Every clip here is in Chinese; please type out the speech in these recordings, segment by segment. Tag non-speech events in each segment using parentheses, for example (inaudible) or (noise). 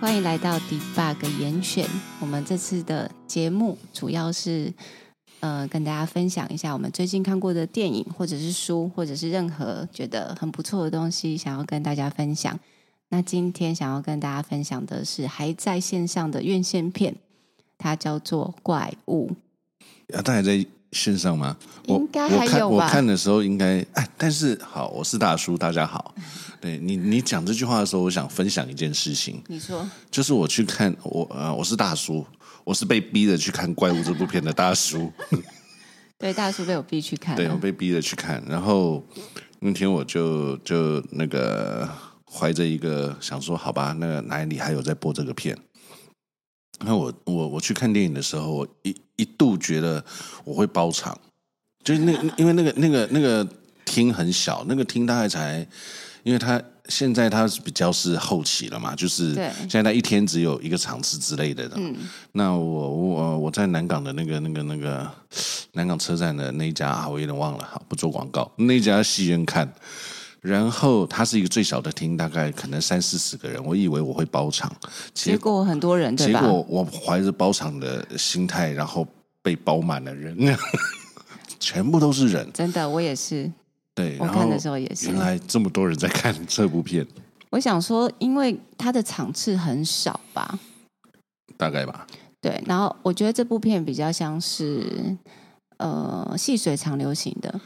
欢迎来到 Debug 严选。我们这次的节目主要是呃跟大家分享一下我们最近看过的电影，或者是书，或者是任何觉得很不错的东西，想要跟大家分享。那今天想要跟大家分享的是还在线上的院线片，它叫做《怪物》。啊，它还在线上吗？应该还有吧。我看，我看的时候应该哎，但是好，我是大叔，大家好。对你，你讲这句话的时候，我想分享一件事情。你说，就是我去看我呃，我是大叔，我是被逼着去看《怪物》这部片的大叔。(laughs) 对，大叔被我逼去看。对，我被逼着去看，然后那天我就就那个怀着一个想说，好吧，那个哪里还有在播这个片？那我我我去看电影的时候，我一一度觉得我会包场，就是那因为那个那个那个厅很小，那个厅大概才。因为他现在他比较是后期了嘛，就是现在他一天只有一个场次之类的。嗯，那我我我在南港的那个那个那个南港车站的那一家啊，我有点忘了，好不做广告。那一家戏院看，然后它是一个最小的厅，大概可能三四十个人，我以为我会包场，结果很多人？结果我怀着包场的心态，然后被包满了人，(laughs) 全部都是人。真的，我也是。对，我看的时候也是。原来这么多人在看这部片。我想说，因为它的场次很少吧，大概吧。对，然后我觉得这部片比较像是呃细水长流型的，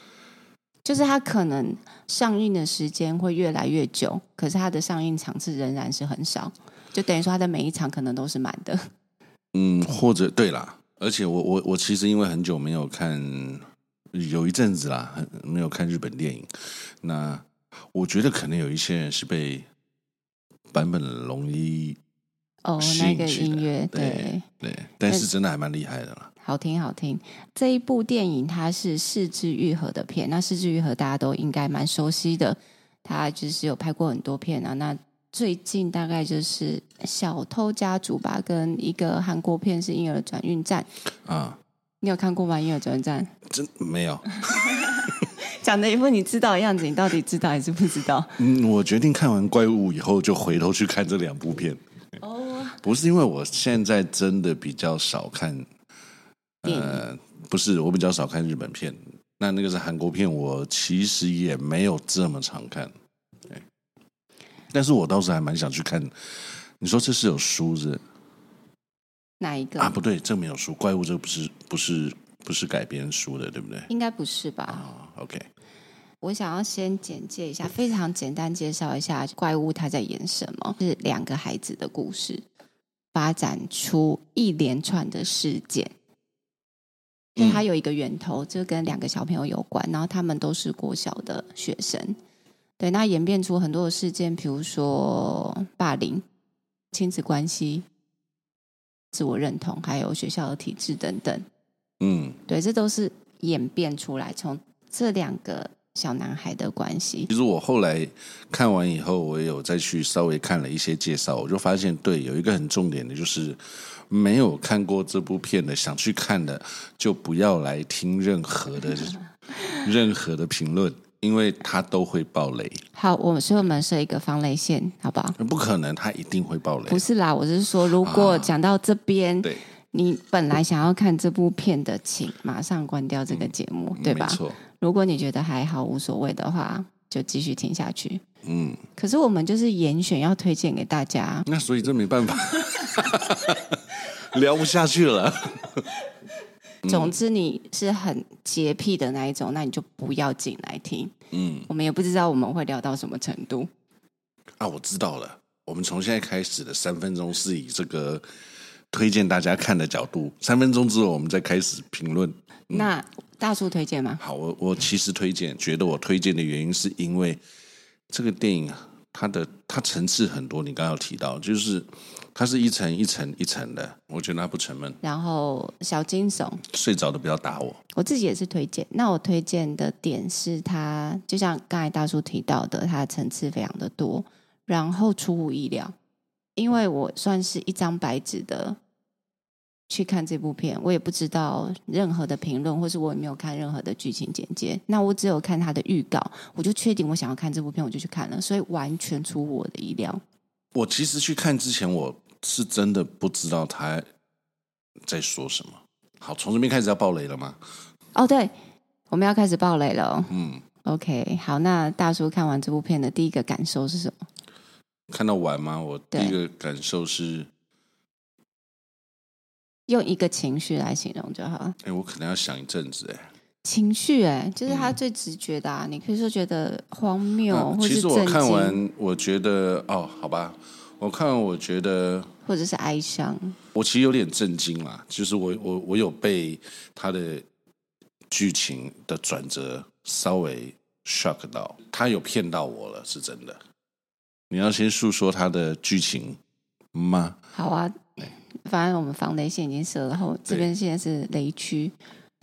就是它可能上映的时间会越来越久，可是它的上映场次仍然是很少，就等于说它的每一场可能都是满的。(laughs) 嗯，或者对啦，而且我我我其实因为很久没有看。有一阵子啦，没有看日本电影。那我觉得可能有一些人是被版本龙一哦，那个音乐，对对，对，但是真的还蛮厉害的啦，好听好听。这一部电影它是四肢愈合的片，那四肢愈合大家都应该蛮熟悉的，他就是有拍过很多片啊。那最近大概就是《小偷家族》吧，跟一个韩国片是《婴儿转运站》啊。你有看过吗？婴儿转运站真没有，(laughs) 讲的一副你知道的样子，你到底知道还是不知道？嗯，我决定看完怪物以后，就回头去看这两部片。哦，不是因为我现在真的比较少看，呃，不是我比较少看日本片，那那个是韩国片，我其实也没有这么常看。对，但是我倒是还蛮想去看。你说这是有书是？哪一个啊？不对，这没有书。怪物这个不是不是不是改编书的，对不对？应该不是吧？哦，OK。我想要先简介一下，非常简单介绍一下怪物他在演什么。是两个孩子的故事，发展出一连串的事件。因为他有一个源头，就跟两个小朋友有关，然后他们都是国小的学生。对，那演变出很多的事件，比如说霸凌、亲子关系。自我认同，还有学校的体制等等，嗯，对，这都是演变出来从这两个小男孩的关系。其实我后来看完以后，我也有再去稍微看了一些介绍，我就发现，对，有一个很重点的，就是没有看过这部片的，想去看的，就不要来听任何的 (laughs) 任何的评论。因为他都会爆雷。好，我们所以我们设一个防雷线，好不好？不可能，他一定会爆雷。不是啦，我是说，如果讲到这边，啊、对，你本来想要看这部片的，请马上关掉这个节目，嗯、对吧？没错。如果你觉得还好无所谓的话，就继续听下去。嗯。可是我们就是严选要推荐给大家，那所以这没办法，聊不下去了。(laughs) 总之，你是很洁癖的那一种，那你就不要进来听。嗯，我们也不知道我们会聊到什么程度。啊，我知道了。我们从现在开始的三分钟是以这个推荐大家看的角度，三分钟之后我们再开始评论。嗯、那大叔推荐吗？好，我我其实推荐，觉得我推荐的原因是因为这个电影它的它层次很多。你刚刚有提到，就是。它是一层一层一层的，我觉得它不沉闷。然后小惊悚，睡着的不要打我。我自己也是推荐。那我推荐的点是它，就像刚才大叔提到的，它的层次非常的多，然后出乎意料。因为我算是一张白纸的去看这部片，我也不知道任何的评论，或是我也没有看任何的剧情简介。那我只有看他的预告，我就确定我想要看这部片，我就去看了，所以完全出乎我的意料。我其实去看之前，我是真的不知道他在说什么。好，从这边开始要爆雷了吗？哦，对，我们要开始爆雷了。嗯，OK，好，那大叔看完这部片的第一个感受是什么？看到完吗？我第一个感受是用一个情绪来形容就好。哎，我可能要想一阵子哎。情绪哎，就是他最直觉的啊。嗯、你可以说觉得荒谬，啊、或是其实我看完，我觉得哦，好吧，我看完我觉得，或者是哀伤。我其实有点震惊啦，就是我我我有被他的剧情的转折稍微 shock 到，他有骗到我了，是真的。你要先诉说他的剧情吗？好啊，反正我们防雷线已经设了，后这边现在是雷区。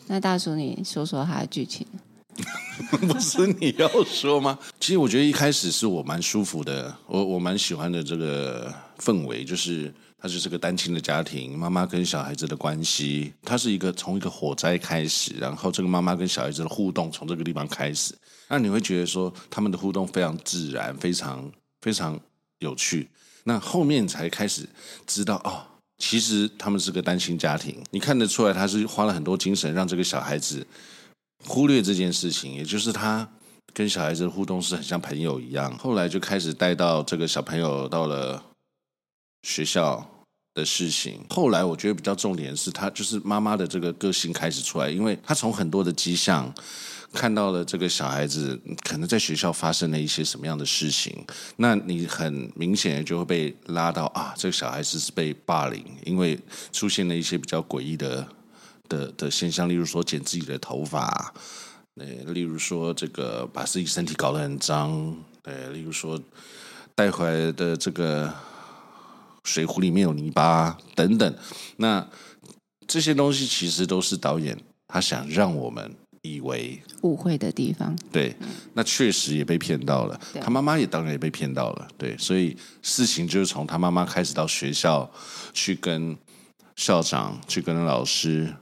那大叔，你说说他的剧情。(laughs) 不是你要说吗？其实我觉得一开始是我蛮舒服的，我我蛮喜欢的这个氛围，就是他是个单亲的家庭，妈妈跟小孩子的关系，他是一个从一个火灾开始，然后这个妈妈跟小孩子的互动从这个地方开始，那你会觉得说他们的互动非常自然，非常。非常有趣，那后面才开始知道哦，其实他们是个单亲家庭。你看得出来，他是花了很多精神让这个小孩子忽略这件事情，也就是他跟小孩子的互动是很像朋友一样。后来就开始带到这个小朋友到了学校的事情。后来我觉得比较重点是他就是妈妈的这个个性开始出来，因为他从很多的迹象。看到了这个小孩子可能在学校发生了一些什么样的事情，那你很明显的就会被拉到啊，这个小孩子是被霸凌，因为出现了一些比较诡异的的的现象，例如说剪自己的头发，呃，例如说这个把自己身体搞得很脏，呃，例如说带回来的这个水壶里面有泥巴等等，那这些东西其实都是导演他想让我们。以为误会的地方，对，那确实也被骗到了。他妈妈也当然也被骗到了，对，所以事情就是从他妈妈开始到学校去跟校长、去跟老师，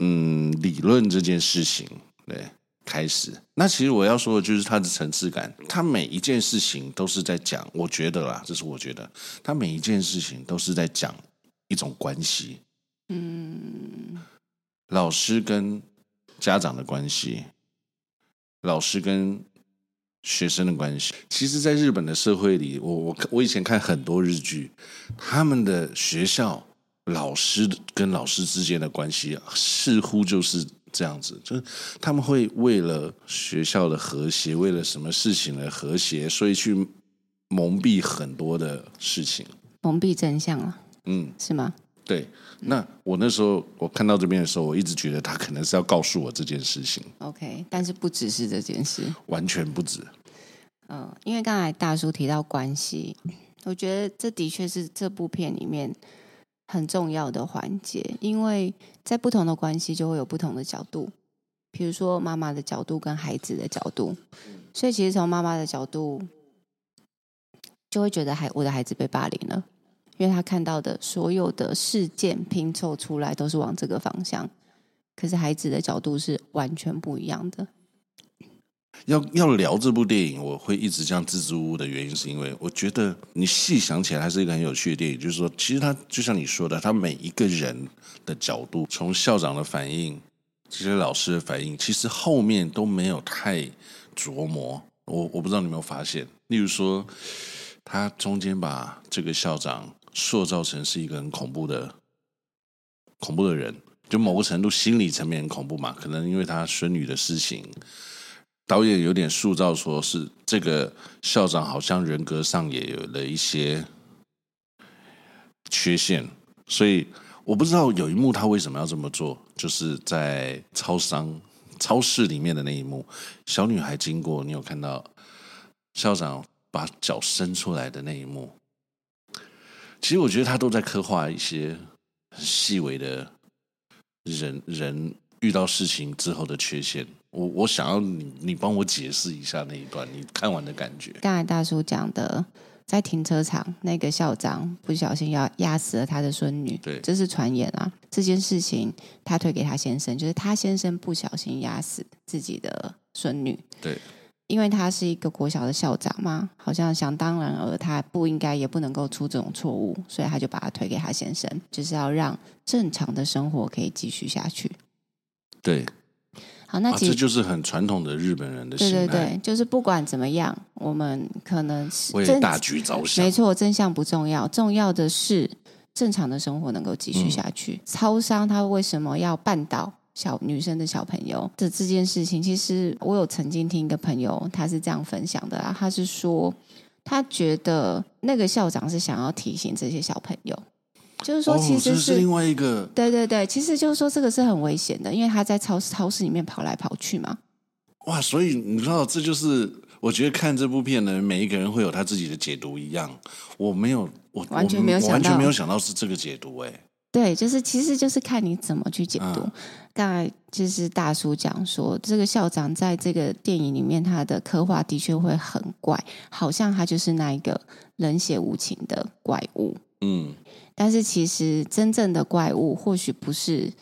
嗯，理论这件事情，对，开始。那其实我要说的就是他的层次感，他每一件事情都是在讲，我觉得啦，这是我觉得，他每一件事情都是在讲一种关系，嗯，老师跟。家长的关系，老师跟学生的关系，其实，在日本的社会里，我我我以前看很多日剧，他们的学校老师跟老师之间的关系似乎就是这样子，就是他们会为了学校的和谐，为了什么事情的和谐，所以去蒙蔽很多的事情，蒙蔽真相了，嗯，是吗？对。那我那时候我看到这边的时候，我一直觉得他可能是要告诉我这件事情。OK，但是不只是这件事，完全不止。嗯、呃，因为刚才大叔提到关系，我觉得这的确是这部片里面很重要的环节，因为在不同的关系就会有不同的角度，比如说妈妈的角度跟孩子的角度，所以其实从妈妈的角度就会觉得孩我的孩子被霸凌了。因为他看到的所有的事件拼凑出来都是往这个方向，可是孩子的角度是完全不一样的。要要聊这部电影，我会一直这样支支吾吾的原因，是因为我觉得你细想起来，还是一个很有趣的电影。就是说，其实他就像你说的，他每一个人的角度，从校长的反应，这些老师的反应，其实后面都没有太琢磨。我我不知道你有没有发现，例如说，他中间把这个校长。塑造成是一个很恐怖的恐怖的人，就某个程度心理层面很恐怖嘛。可能因为他孙女的事情，导演有点塑造说是这个校长好像人格上也有了一些缺陷，所以我不知道有一幕他为什么要这么做，就是在超商超市里面的那一幕，小女孩经过，你有看到校长把脚伸出来的那一幕。其实我觉得他都在刻画一些很细微的人人遇到事情之后的缺陷。我我想要你你帮我解释一下那一段你看完的感觉。刚才大叔讲的，在停车场那个校长不小心要压死了他的孙女，对，这是传言啊。这件事情他推给他先生，就是他先生不小心压死自己的孙女。对，因为他是一个国小的校长嘛，好像想当然而，他不应该也不能够出这种错误，所以他就把他推给他先生，就是要让正常的生活可以继续下去。对。好，那其实、啊、这就是很传统的日本人的心态。对对对，就是不管怎么样，我们可能是为大局着想。没错，真相不重要，重要的是正常的生活能够继续下去。嗯、超商他为什么要绊倒小女生的小朋友的这件事情？其实我有曾经听一个朋友，他是这样分享的啊，他是说他觉得那个校长是想要提醒这些小朋友。就是说，其实是，另外一个。对对对，其实就是说，这个是很危险的，因为他在超市超市里面跑来跑去嘛。哇，所以你知道，这就是我觉得看这部片的人，每一个人会有他自己的解读一样。我没有，我完全没有想到，完全没有想到是这个解读。哎，对，就是其实就是看你怎么去解读。嗯、刚才就是大叔讲说，这个校长在这个电影里面，他的刻画的确会很怪，好像他就是那一个冷血无情的怪物。嗯。但是其实真正的怪物或许不是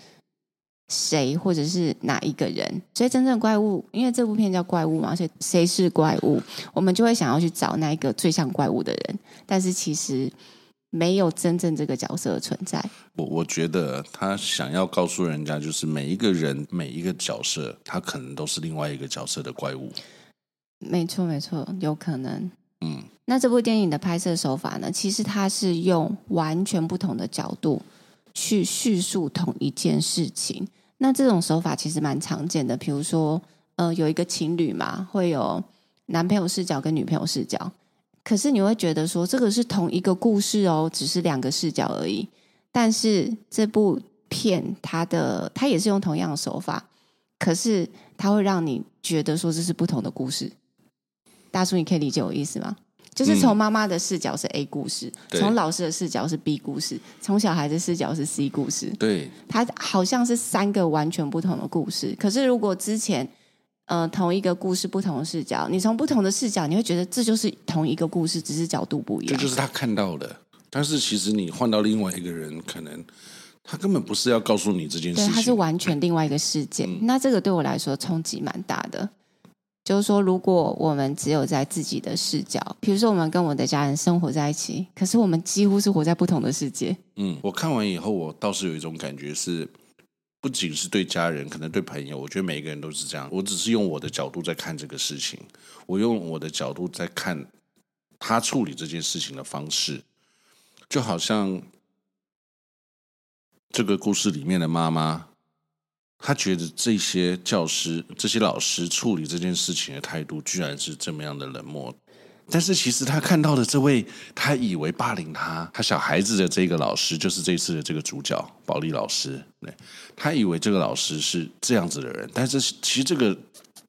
谁或者是哪一个人，所以真正怪物，因为这部片叫怪物嘛，所以谁是怪物，我们就会想要去找那一个最像怪物的人。但是其实没有真正这个角色的存在。我我觉得他想要告诉人家，就是每一个人每一个角色，他可能都是另外一个角色的怪物。没错，没错，有可能。嗯。那这部电影的拍摄手法呢？其实它是用完全不同的角度去叙述同一件事情。那这种手法其实蛮常见的，比如说，呃，有一个情侣嘛，会有男朋友视角跟女朋友视角，可是你会觉得说这个是同一个故事哦，只是两个视角而已。但是这部片它的它也是用同样的手法，可是它会让你觉得说这是不同的故事。大叔，你可以理解我意思吗？就是从妈妈的视角是 A 故事，从、嗯、老师的视角是 B 故事，从小孩的视角是 C 故事。对，它好像是三个完全不同的故事。可是如果之前呃同一个故事不同的视角，你从不同的视角，你会觉得这就是同一个故事，只是角度不一样。这就是他看到的，但是其实你换到另外一个人，可能他根本不是要告诉你这件事情，对，他是完全另外一个世界。嗯、那这个对我来说冲击蛮大的。就是说，如果我们只有在自己的视角，比如说我们跟我的家人生活在一起，可是我们几乎是活在不同的世界。嗯，我看完以后，我倒是有一种感觉是，不仅是对家人，可能对朋友，我觉得每一个人都是这样。我只是用我的角度在看这个事情，我用我的角度在看他处理这件事情的方式，就好像这个故事里面的妈妈。她觉得这些教师、这些老师处理这件事情的态度，居然是这么样的冷漠。但是，其实他看到的这位，他以为霸凌他、他小孩子的这个老师，就是这次的这个主角保利老师。对，他以为这个老师是这样子的人，但是其实这个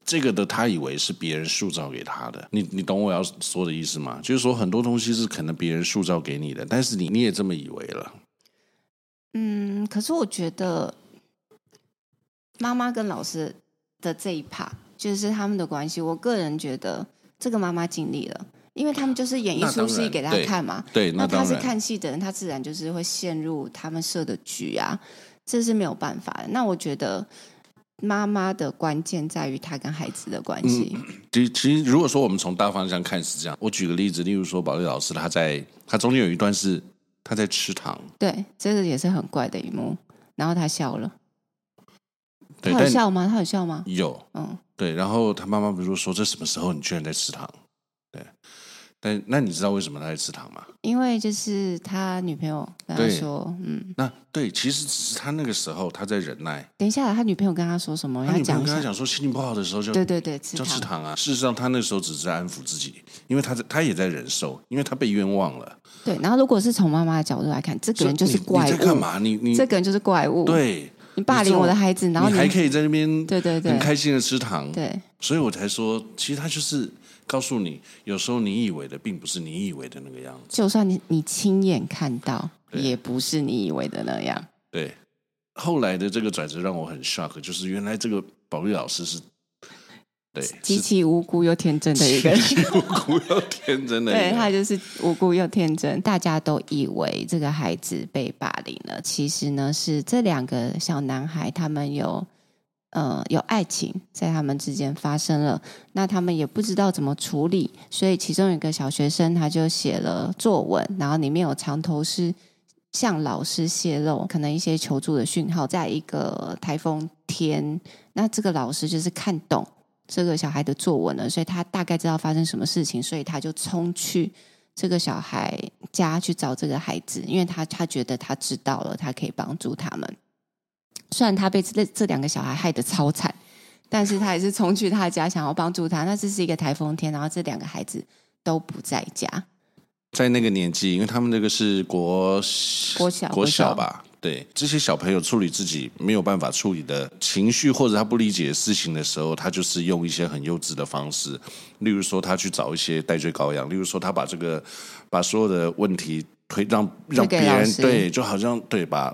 这个的他以为是别人塑造给他的。你你懂我要说的意思吗？就是说很多东西是可能别人塑造给你的，但是你你也这么以为了。嗯，可是我觉得。妈妈跟老师的这一趴就是他们的关系。我个人觉得这个妈妈尽力了，因为他们就是演一出戏给他看嘛。对，那他是看戏的人，他自然就是会陷入他们设的局啊，这是没有办法的。那我觉得妈妈的关键在于她跟孩子的关系。其、嗯、其实，如果说我们从大方向看是这样，我举个例子，例如说保利老师，他在他中间有一段是他在吃糖，对，这个也是很怪的一幕，然后他笑了。他有笑吗？他有笑吗？有，嗯，对。然后他妈妈不是说：“这什么时候你居然在吃糖？”对。但那你知道为什么他在吃糖吗？因为就是他女朋友跟他说：“嗯。”那对，其实只是他那个时候他在忍耐。等一下，他女朋友跟他说什么？他女朋友跟他讲说：“心情不好的时候就对对对，就吃糖啊。”事实上，他那时候只是在安抚自己，因为他在他也在忍受，因为他被冤枉了。对。然后，如果是从妈妈的角度来看，这个人就是怪物。你在干嘛？你你这个人就是怪物。对。你霸凌我的孩子，然后你，你还可以在那边对对对很开心的吃糖，对，所以我才说，其实他就是告诉你，有时候你以为的并不是你以为的那个样子。就算你你亲眼看到，也不是你以为的那样。对，后来的这个转折让我很 shock，就是原来这个保育老师是。对，极其无辜又天真的一个人，无辜又天真的人，对，他就是无辜又天真。大家都以为这个孩子被霸凌了，其实呢是这两个小男孩他们有呃有爱情在他们之间发生了，那他们也不知道怎么处理，所以其中有一个小学生他就写了作文，然后里面有藏头诗。向老师泄露可能一些求助的讯号，在一个台风天，那这个老师就是看懂这个小孩的作文呢，所以他大概知道发生什么事情，所以他就冲去这个小孩家去找这个孩子，因为他他觉得他知道了，他可以帮助他们。虽然他被这这两个小孩害得超惨，但是他还是冲去他家想要帮助他。那这是一个台风天，然后这两个孩子都不在家。在那个年纪，因为他们那个是国国小国小吧，对这些小朋友处理自己没有办法处理的情绪或者他不理解的事情的时候，他就是用一些很幼稚的方式，例如说他去找一些代罪羔羊，例如说他把这个把所有的问题推让让别人对，就好像对把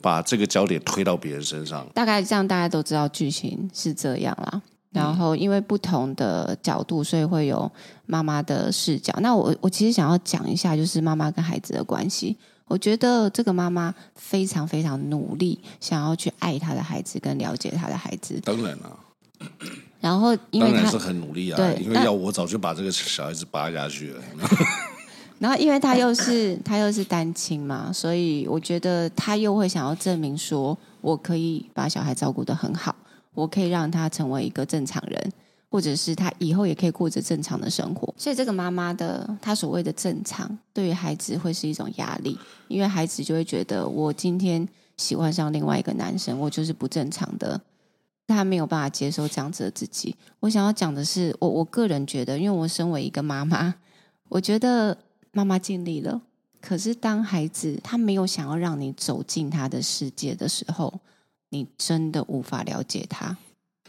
把这个焦点推到别人身上。大概这样，大家都知道剧情是这样啦。然后，因为不同的角度，所以会有妈妈的视角。那我我其实想要讲一下，就是妈妈跟孩子的关系。我觉得这个妈妈非常非常努力，想要去爱她的孩子，跟了解她的孩子。当然了。(clears throat) 然后，因为她当然是很努力啊。对，因为要我早就把这个小孩子扒下去了。(laughs) 然后，因为她又是她又是单亲嘛，所以我觉得她又会想要证明说，我可以把小孩照顾的很好。我可以让他成为一个正常人，或者是他以后也可以过着正常的生活。所以，这个妈妈的她所谓的正常，对于孩子会是一种压力，因为孩子就会觉得，我今天喜欢上另外一个男生，我就是不正常的。他没有办法接受这样子的自己。我想要讲的是，我我个人觉得，因为我身为一个妈妈，我觉得妈妈尽力了。可是，当孩子他没有想要让你走进他的世界的时候，你真的无法了解他。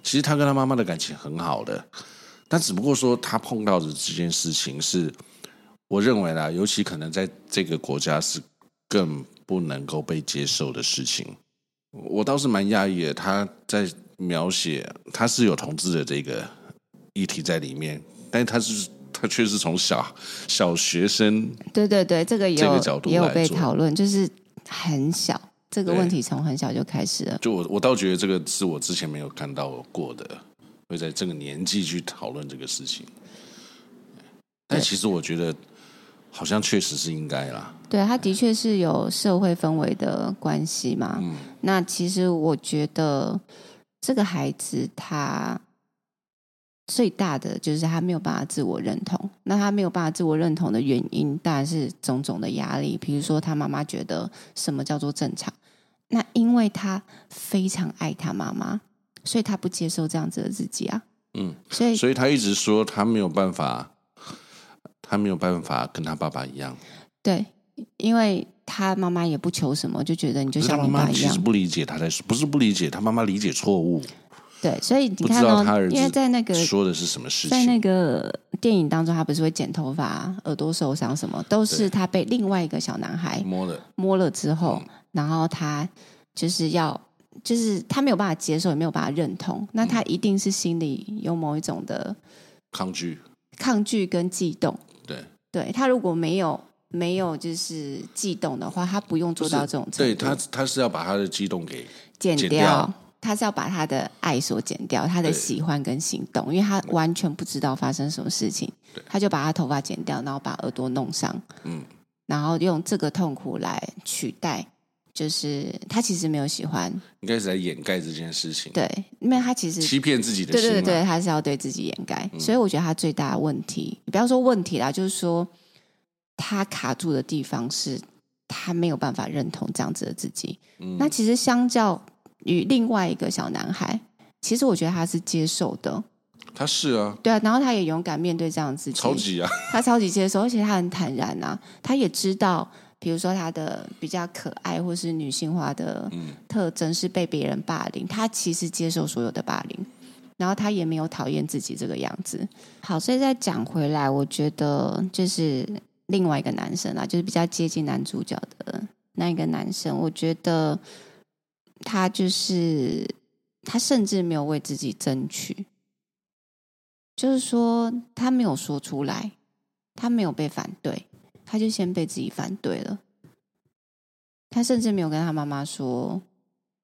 其实他跟他妈妈的感情很好的，但只不过说他碰到的这件事情是，我认为啦，尤其可能在这个国家是更不能够被接受的事情。我倒是蛮讶异的，他在描写他是有同志的这个议题在里面，但是他是他却是从小小学生，对对对，这个也有也有被讨论，就是很小。这个问题从很小就开始了。就我，我倒觉得这个是我之前没有看到过的，会在这个年纪去讨论这个事情。但其实我觉得，好像确实是应该啦。对，他的确是有社会氛围的关系嘛。嗯。那其实我觉得，这个孩子他最大的就是他没有办法自我认同。那他没有办法自我认同的原因，当然是种种的压力。比如说，他妈妈觉得什么叫做正常？那因为他非常爱他妈妈，所以他不接受这样子的自己啊。嗯，所以所以他一直说他没有办法，他没有办法跟他爸爸一样。对，因为他妈妈也不求什么，就觉得你就像你爸一样。其实不理解他在说，不是不理解，他妈妈理解错误。对，所以你看到，因为在那个说的是什么事情，在那个电影当中，他不是会剪头发、耳朵受伤什么，都是他被另外一个小男孩摸了摸了之后。嗯然后他就是要，就是他没有办法接受，也没有办法认同。那他一定是心里有某一种的抗拒、抗拒跟悸动。对，对他如果没有没有就是悸动的话，他不用做到这种程度。对他，他是要把他的悸动给剪掉，他是要把他的爱所剪掉，他的喜欢跟行动，因为他完全不知道发生什么事情，他就把他头发剪掉，然后把耳朵弄伤，嗯，然后用这个痛苦来取代。就是他其实没有喜欢，应该是在掩盖这件事情。对，因为他其实欺骗自己的心，对对对，他是要对自己掩盖。嗯、所以我觉得他最大的问题，你不要说问题啦，就是说他卡住的地方是他没有办法认同这样子的自己。嗯、那其实相较于另外一个小男孩，其实我觉得他是接受的。他是啊，对啊，然后他也勇敢面对这样子，超级啊，他超级接受，而且他很坦然啊，他也知道。比如说，他的比较可爱或是女性化的特征是被别人霸凌，他其实接受所有的霸凌，然后他也没有讨厌自己这个样子。好，所以再讲回来，我觉得就是另外一个男生啊，就是比较接近男主角的那一个男生，我觉得他就是他甚至没有为自己争取，就是说他没有说出来，他没有被反对。他就先被自己反对了，他甚至没有跟他妈妈说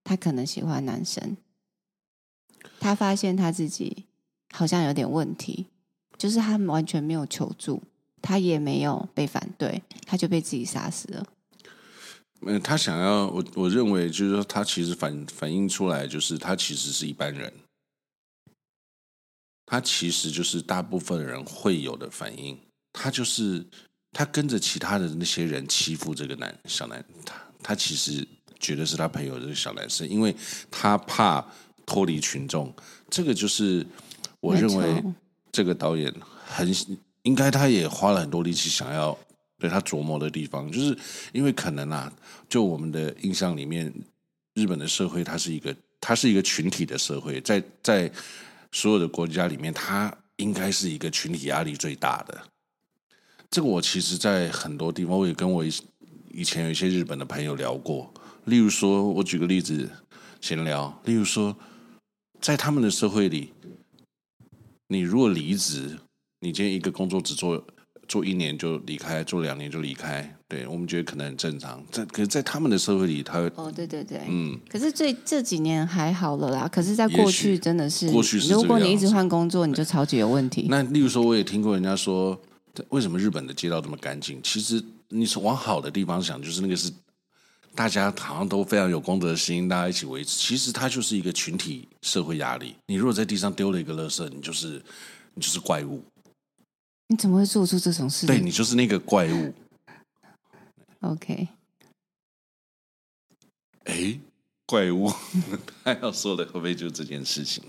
他可能喜欢男生，他发现他自己好像有点问题，就是他完全没有求助，他也没有被反对，他就被自己杀死了。嗯，他想要我，我认为就是说，他其实反反映出来，就是他其实是一般人，他其实就是大部分人会有的反应。他就是他跟着其他的那些人欺负这个男小男，他他其实觉得是他朋友这个小男生，因为他怕脱离群众。这个就是我认为这个导演很应该，他也花了很多力气想要。对他琢磨的地方，就是因为可能啊，就我们的印象里面，日本的社会它是一个，它是一个群体的社会，在在所有的国家里面，它应该是一个群体压力最大的。这个我其实，在很多地方，我也跟我以前有一些日本的朋友聊过。例如说，我举个例子闲聊，例如说，在他们的社会里，你如果离职，你今天一个工作只做。做一年就离开，做两年就离开，对我们觉得可能很正常。在可是，在他们的社会里，他会哦，对对对，嗯。可是这这几年还好了啦。可是，在过去真的是，过去是，如果你一直换工作，你就超级有问题。那例如说，我也听过人家说，为什么日本的街道这么干净？其实你是往好的地方想，就是那个是大家好像都非常有公德心，大家一起维持。其实它就是一个群体社会压力。你如果在地上丢了一个垃圾，你就是你就是怪物。你怎么会做出这种事？对，你就是那个怪物。OK。哎，怪物，(laughs) 他要说的会不会就这件事情？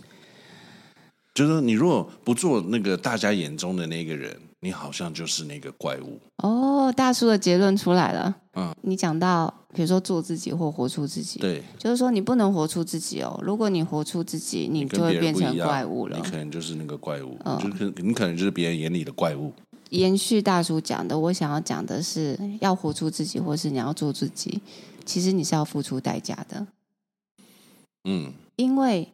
就是说，你如果不做那个大家眼中的那个人，你好像就是那个怪物。哦，大叔的结论出来了。嗯，你讲到，比如说做自己或活出自己，对，就是说你不能活出自己哦。如果你活出自己，你就会变成怪物了。你可能就是那个怪物，嗯，就是你可能就是别人眼里的怪物。延续大叔讲的，我想要讲的是，要活出自己，或是你要做自己，其实你是要付出代价的。嗯，因为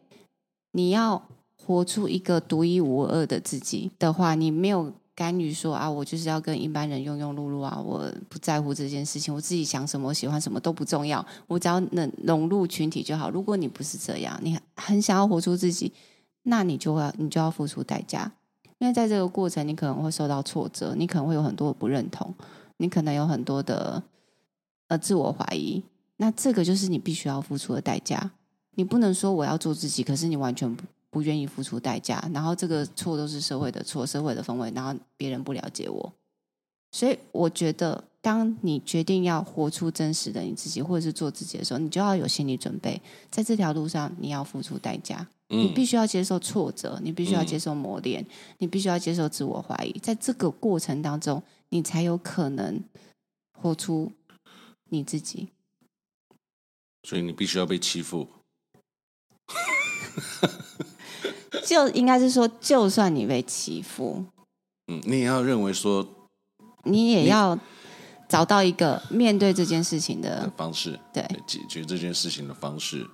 你要。活出一个独一无二的自己的话，你没有干预说啊，我就是要跟一般人庸庸碌碌啊，我不在乎这件事情，我自己想什么，喜欢什么都不重要，我只要能融入群体就好。如果你不是这样，你很想要活出自己，那你就要你就要付出代价，因为在这个过程，你可能会受到挫折，你可能会有很多不认同，你可能有很多的呃自我怀疑，那这个就是你必须要付出的代价。你不能说我要做自己，可是你完全不不。愿意付出代价，然后这个错都是社会的错，社会的氛围，然后别人不了解我，所以我觉得，当你决定要活出真实的你自己，或者是做自己的时候，你就要有心理准备，在这条路上你要付出代价，嗯、你必须要接受挫折，你必须要接受磨练，嗯、你必须要接受自我怀疑，在这个过程当中，你才有可能活出你自己。所以你必须要被欺负。(laughs) 就应该是说，就算你被欺负，嗯，你也要认为说，你也要找到一个面对这件事情的，的方式，对，解决这件事情的方式，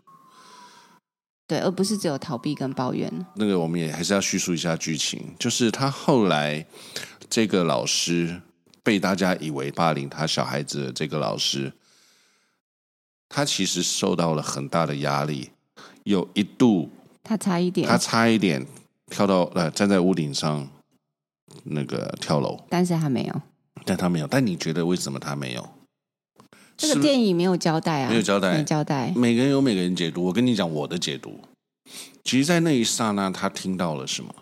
对，而不是只有逃避跟抱怨。那个我们也还是要叙述一下剧情，就是他后来这个老师被大家以为霸凌他小孩子的这个老师，他其实受到了很大的压力，有一度。他差一点，他差一点跳到呃，站在屋顶上那个跳楼，但是他没有，但他没有。但你觉得为什么他没有？这个电影没有交代啊，没有交代，没交代。每个人有每个人解读。我跟你讲我的解读。其实，在那一刹那，他听到了什么？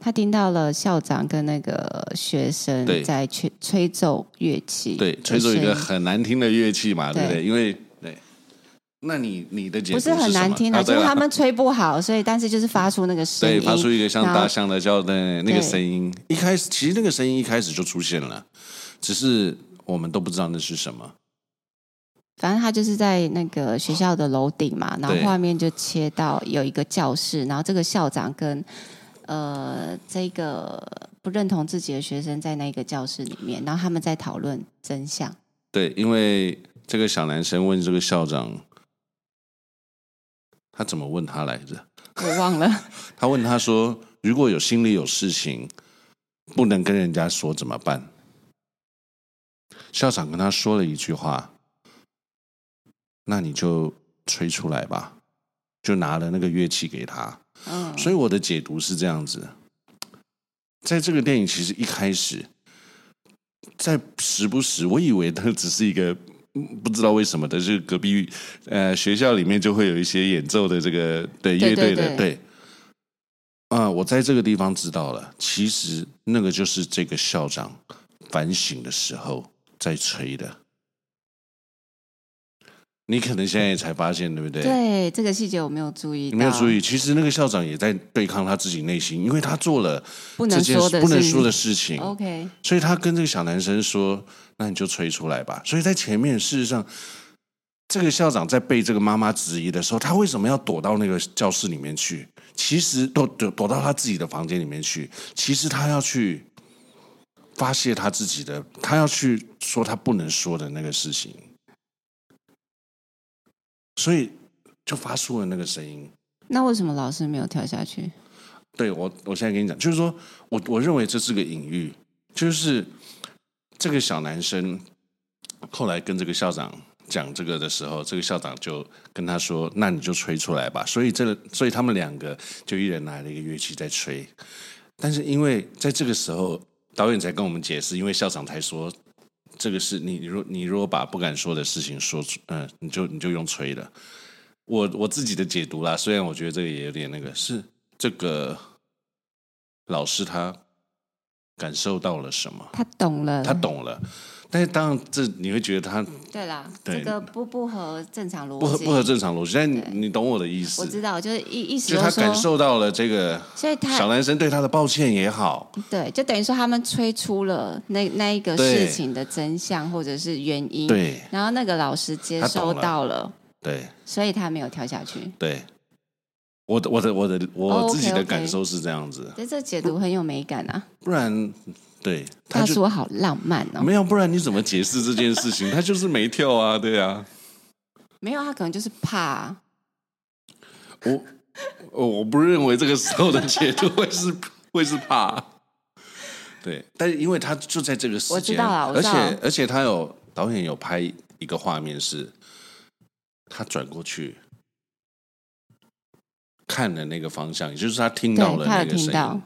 他听到了校长跟那个学生在吹吹奏乐器，对，吹奏一个很难听的乐器嘛，对不对？因为那你你的解读是不是很难听的？就是他们吹不好，所以但是就是发出那个声音，对，发出一个像大象的叫的那个声音。一开始其实那个声音一开始就出现了，只是我们都不知道那是什么。反正他就是在那个学校的楼顶嘛，然后画面就切到有一个教室，然后这个校长跟呃这个不认同自己的学生在那个教室里面，然后他们在讨论真相。对，因为这个小男生问这个校长。他怎么问他来着？我忘了。(laughs) 他问他说：“如果有心里有事情，不能跟人家说怎么办？”校长跟他说了一句话：“那你就吹出来吧。”就拿了那个乐器给他。嗯，所以我的解读是这样子，在这个电影其实一开始，在时不时，我以为他只是一个不知道为什么的，就是隔壁呃学校里面就会有一些演奏的这个对乐队的对。啊，我在这个地方知道了，其实那个就是这个校长反省的时候在吹的。你可能现在也才发现，对不对？对，这个细节我没有注意。你没有注意，其实那个校长也在对抗他自己内心，因为他做了不能说的不能说的事情。OK，所以他跟这个小男生说：“那你就吹出来吧。”所以在前面，事实上，这个校长在被这个妈妈质疑的时候，他为什么要躲到那个教室里面去？其实躲躲躲到他自己的房间里面去。其实他要去发泄他自己的，他要去说他不能说的那个事情。所以就发出了那个声音。那为什么老师没有跳下去？对我，我现在跟你讲，就是说我我认为这是个隐喻，就是这个小男生后来跟这个校长讲这个的时候，这个校长就跟他说：“那你就吹出来吧。”所以这个，所以他们两个就一人拿了一个乐器在吹。但是因为在这个时候，导演才跟我们解释，因为校长才说。这个是你，你如你如果把不敢说的事情说出，嗯，你就你就用吹的。我我自己的解读啦，虽然我觉得这个也有点那个，是这个老师他感受到了什么？他懂了，他懂了。但是当然，这你会觉得他对啦，对这个不不合正常逻辑，不合不合正常逻辑。但你你懂我的意思？我知道，就是意意思就他感受到了这个，所以他小男生对他的抱歉也好，对，就等于说他们吹出了那那一个事情的真相或者是原因，对。然后那个老师接收到了，对，所以他没有跳下去。对，我的我的我的我自己的感受是这样子，所以这解读很有美感啊，不然。对，他他说好浪漫哦。没有，不然你怎么解释这件事情？(laughs) 他就是没跳啊，对啊。没有，他可能就是怕。我我我不认为这个时候的解读会是 (laughs) 会是怕。对，但是因为他就在这个时间，我知道了，而且而且他有导演有拍一个画面，是他转过去看的那个方向，也就是他听到了那个声音，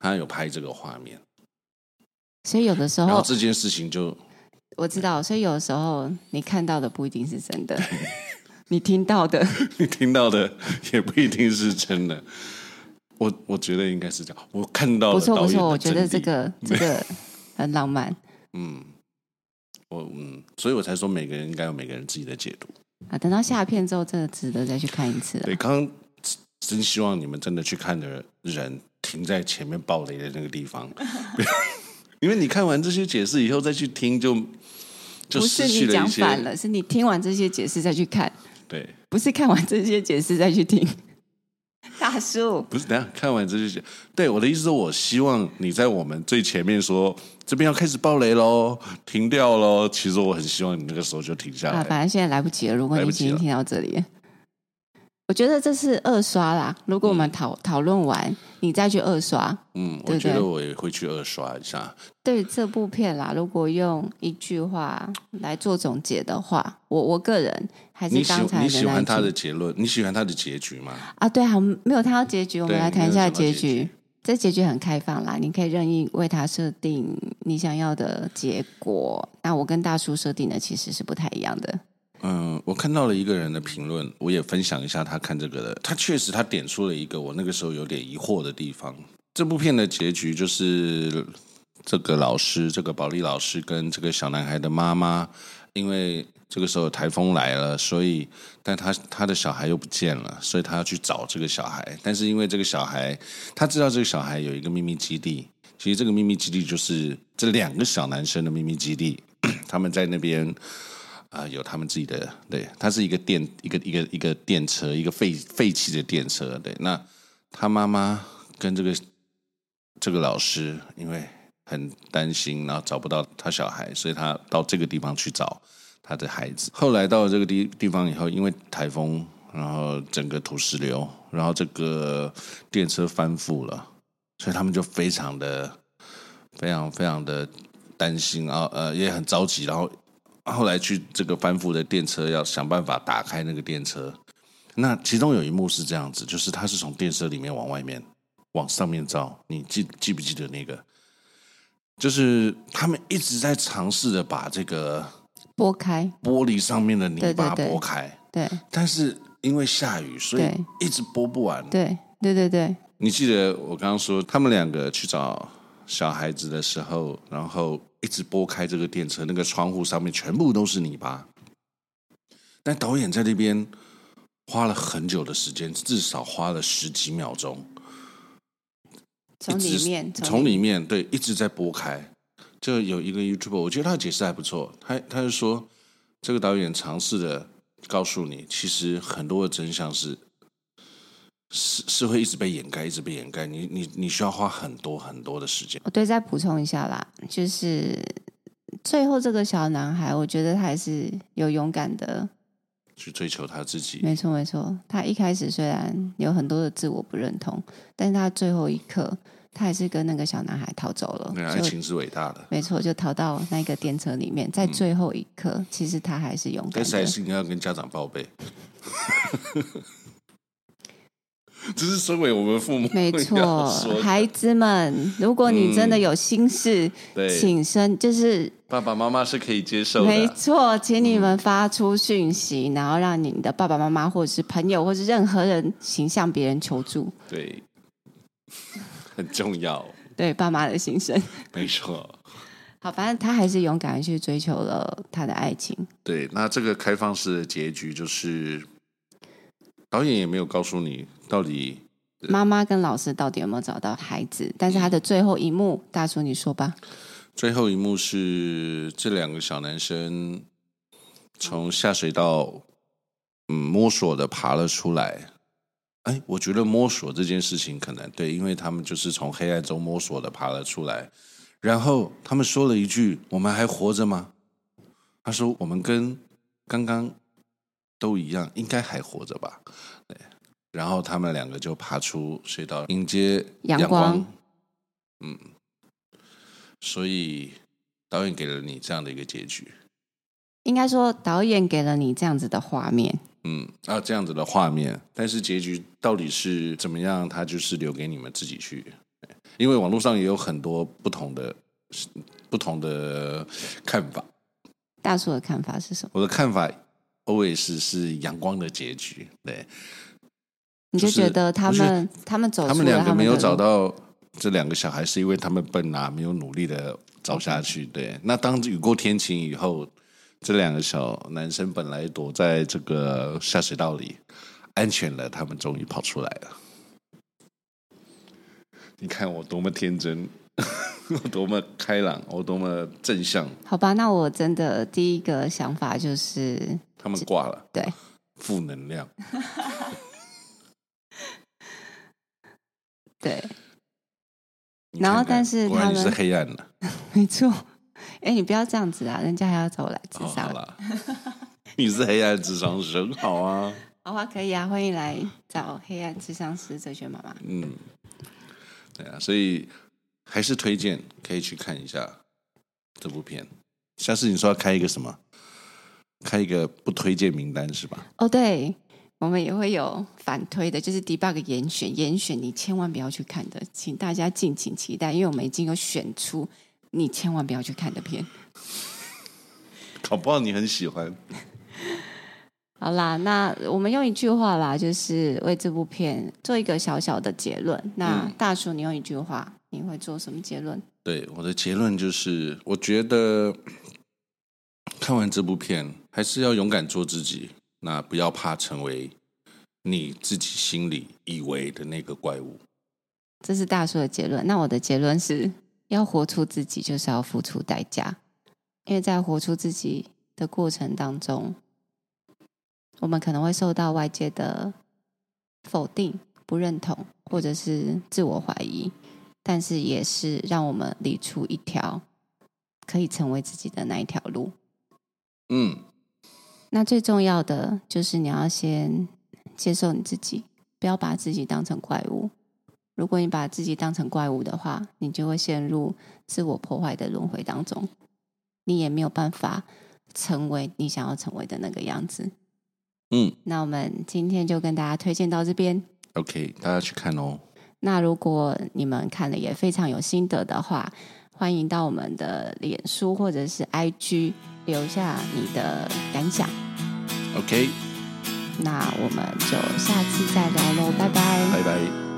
他有拍这个画面。所以有的时候，然后这件事情就我知道，所以有的时候你看到的不一定是真的，(laughs) 你听到的，(laughs) 你听到的也不一定是真的。我我觉得应该是这样，我看到不错不错，我觉得这个这个 (laughs) 很浪漫。嗯，我嗯，所以我才说每个人应该有每个人自己的解读啊。等到下片之后，真的值得再去看一次了。对，刚刚真希望你们真的去看的人停在前面暴雷的那个地方。因为你看完这些解释以后再去听就，就。不是你讲反了，是你听完这些解释再去看。对，不是看完这些解释再去听。(laughs) 大叔，不是，等下看完这些解，对我的意思是，我希望你在我们最前面说这边要开始爆雷喽，停掉喽。其实我很希望你那个时候就停下来。啊，反正现在来不及了。如果你今天听到这里。我觉得这是二刷啦。如果我们讨讨论完，你再去二刷，嗯，对对，我觉得我也会去二刷一下。对这部片啦，如果用一句话来做总结的话，我我个人还是刚才你喜，你喜欢他的结论，你喜欢他的结局吗？啊，对啊，没有他的结局，我们来谈一下结局。这结局很开放啦，你可以任意为他设定你想要的结果。那我跟大叔设定的其实是不太一样的。嗯，我看到了一个人的评论，我也分享一下他看这个的。他确实他点出了一个我那个时候有点疑惑的地方。这部片的结局就是这个老师，这个保利老师跟这个小男孩的妈妈，因为这个时候台风来了，所以但他他的小孩又不见了，所以他要去找这个小孩。但是因为这个小孩，他知道这个小孩有一个秘密基地，其实这个秘密基地就是这两个小男生的秘密基地，他们在那边。啊、有他们自己的，对，它是一个电，一个一个一个电车，一个废废弃的电车，对。那他妈妈跟这个这个老师，因为很担心，然后找不到他小孩，所以他到这个地方去找他的孩子。后来到了这个地地方以后，因为台风，然后整个土石流，然后这个电车翻覆了，所以他们就非常的、非常、非常的担心，然后呃也很着急，然后。后来去这个翻覆的电车，要想办法打开那个电车。那其中有一幕是这样子，就是他是从电车里面往外面往上面照，你记记不记得那个？就是他们一直在尝试着把这个拨开玻璃上面的泥巴拨开，对，但是因为下雨，所以一直拨不完。对，对，对，对。你记得我刚刚说他们两个去找小孩子的时候，然后一直拨开这个电车，那个窗户上面全部都是泥巴。但导演在那边花了很久的时间，至少花了十几秒钟，从里面从里面对一直在拨开。就有一个 YouTuber，我觉得他的解释还不错，他他就说这个导演尝试的告诉你，其实很多的真相是是是会一直被掩盖，一直被掩盖。你你你需要花很多很多的时间。我对，再补充一下啦，就是最后这个小男孩，我觉得他还是有勇敢的。去追求他自己，没错没错。他一开始虽然有很多的自我不认同，但是他最后一刻，他还是跟那个小男孩逃走了。那爱情是伟大的，没错，就逃到那个电车里面，在最后一刻，嗯、其实他还是勇敢的。但是还是应该要跟家长报备。(laughs) (laughs) 这是身为我们父母，没错，孩子们，如果你真的有心事，嗯、请生，就是爸爸妈妈是可以接受的。没错，请你们发出讯息，嗯、然后让你的爸爸妈妈或者是朋友或者是任何人，请向别人求助。对，(laughs) 很重要。对，爸妈的心声，没错。好，反正他还是勇敢的去追求了他的爱情。对，那这个开放式的结局就是。导演也没有告诉你到底妈妈跟老师到底有没有找到孩子，但是他的最后一幕，大叔你说吧。最后一幕是这两个小男生从下水道嗯摸索的爬了出来。哎，我觉得摸索这件事情可能对，因为他们就是从黑暗中摸索的爬了出来。然后他们说了一句：“我们还活着吗？”他说：“我们跟刚刚。”都一样，应该还活着吧？对，然后他们两个就爬出隧道迎接阳光。阳光。嗯，所以导演给了你这样的一个结局。应该说，导演给了你这样子的画面。嗯，啊，这样子的画面，但是结局到底是怎么样？他就是留给你们自己去。因为网络上也有很多不同的不同的看法。大叔的看法是什么？我的看法。always 是阳光的结局，对。你就觉得他们他们走，他们两个没有找到这两个小孩，是因为他们笨啊，没有努力的找下去。对，那当雨过天晴以后，这两个小男生本来躲在这个下水道里安全了，他们终于跑出来了。你看我多么天真，(laughs) 我多么开朗，我多么正向。好吧，那我真的第一个想法就是。他们挂了，对，负能量，(laughs) 对。然后，但是他们是黑暗的，(laughs) 没错。哎，你不要这样子啊，人家还要找我来咨商。哦、(laughs) 你是黑暗智商师，好啊。(laughs) 好啊，可以啊，欢迎来找黑暗智商师哲学妈妈。嗯，对啊，所以还是推荐可以去看一下这部片。下次你说要开一个什么？开一个不推荐名单是吧？哦，对，我们也会有反推的，就是 debug 严选，严选你千万不要去看的，请大家敬请期待，因为我们已经有选出你千万不要去看的片。搞不好你很喜欢。好啦，那我们用一句话啦，就是为这部片做一个小小的结论。那大叔，你用一句话，你会做什么结论？对，我的结论就是，我觉得。看完这部片，还是要勇敢做自己。那不要怕成为你自己心里以为的那个怪物。这是大叔的结论。那我的结论是要活出自己，就是要付出代价。因为在活出自己的过程当中，我们可能会受到外界的否定、不认同，或者是自我怀疑，但是也是让我们理出一条可以成为自己的那一条路。嗯，那最重要的就是你要先接受你自己不要把自己当成怪物。如果你把自己当成怪物的话你就会陷入自我破坏的轮回当中你也没有办法成为你想要成为的那个样子嗯。那我们今天就跟大家推荐到这边。Ok 大家去看哦那如果你们看了也非常有心得的话欢迎到我们的脸书或者是 ig 留下你的感想。OK，那我们就下次再聊喽。拜拜。拜拜。